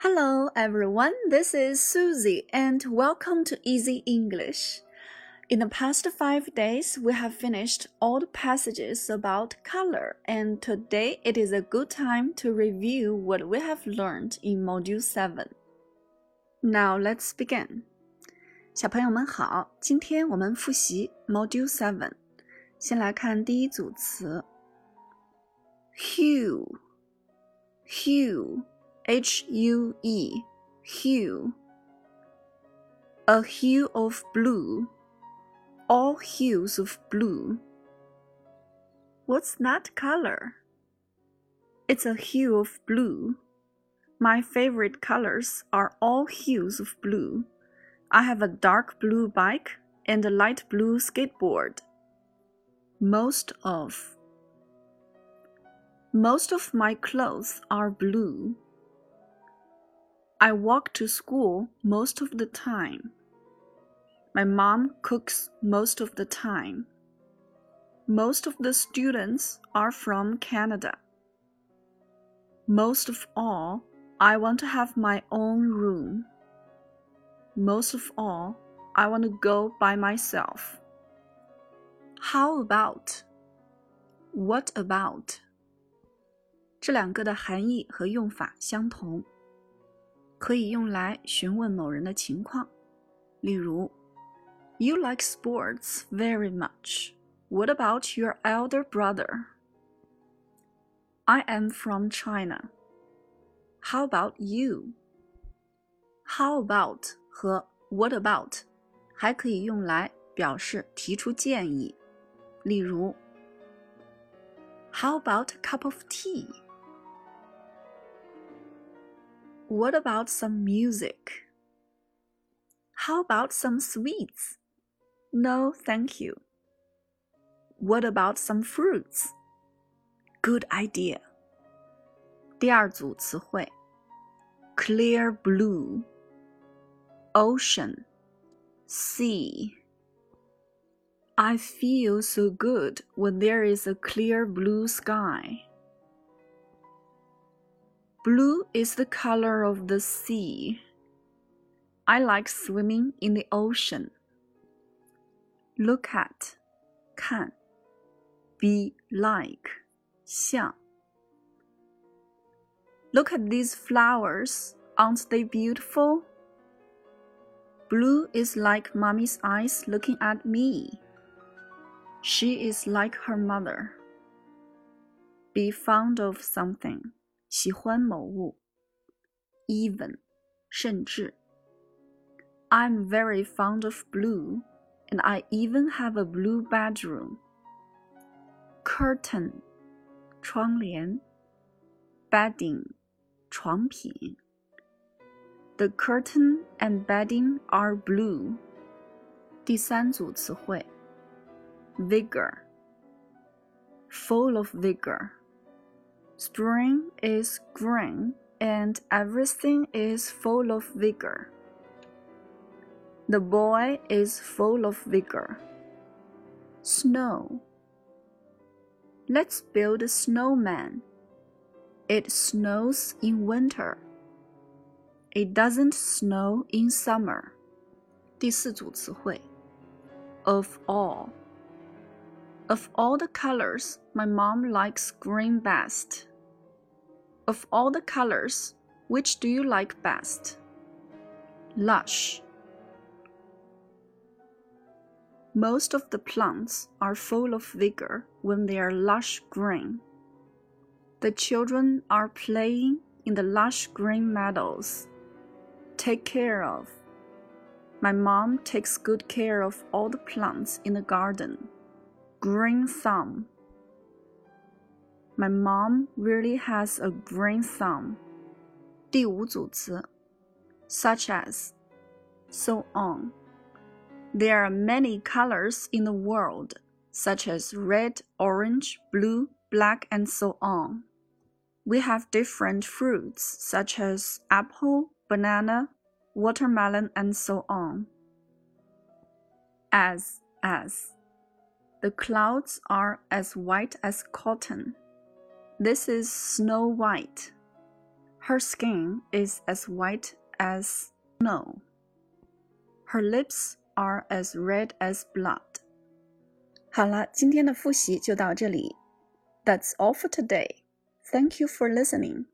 Hello, everyone. This is Susie, and welcome to Easy English. In the past five days, we have finished all the passages about color, and today it is a good time to review what we have learned in Module 7. Now, let's begin. 小朋友们好，今天我们复习 Module Seven。先来看第一组词，hue，hue。 H U E, hue. A hue of blue. All hues of blue. What's that color? It's a hue of blue. My favorite colors are all hues of blue. I have a dark blue bike and a light blue skateboard. Most of. Most of my clothes are blue. I walk to school most of the time. My mom cooks most of the time. Most of the students are from Canada. Most of all, I want to have my own room. Most of all, I want to go by myself. How about? What about? 这两个的含义和用法相同。 可以用来询问某人的情况，例如，You like sports very much. What about your elder brother? I am from China. How about you? How about 和 What about 还可以用来表示提出建议，例如，How about a cup of tea? What about some music? How about some sweets? No, thank you. What about some fruits? Good idea. 第二组词汇：clear blue, ocean, sea. I feel so good when there is a clear blue sky. Blue is the color of the sea. I like swimming in the ocean. Look at, 看, be like, 像. Look at these flowers, aren't they beautiful? Blue is like mommy's eyes looking at me. She is like her mother. Be fond of something. 喜欢某物，even 甚至。I'm very fond of blue, and I even have a blue bedroom. Curtain 窗帘，bedding 床品。The curtain and bedding are blue. 第三组词汇，vigor full of vigor。 Spring is green and everything is full of vigor. The boy is full of vigor. Snow. Let's build a snowman. It snows in winter. It doesn't snow in summer. 第四组词汇，of all。of all the colors, my mom likes green best. Of all the colors, which do you like best? Lush. Most of the plants are full of vigor when they are lush green. The children are playing in the lush green meadows. Take care of. My mom takes good care of all the plants in the garden green thumb. My mom really has a green thumb. 第五组词，such as, so on. There are many colors in the world, such as red, orange, blue, black, and so on. We have different fruits, such as apple, banana, watermelon, and so on. As, as. The clouds are as white as cotton. This is Snow White. Her skin is as white as snow. Her lips are as red as blood. 好了，今天的复习就到这里。That's all for today. Thank you for listening.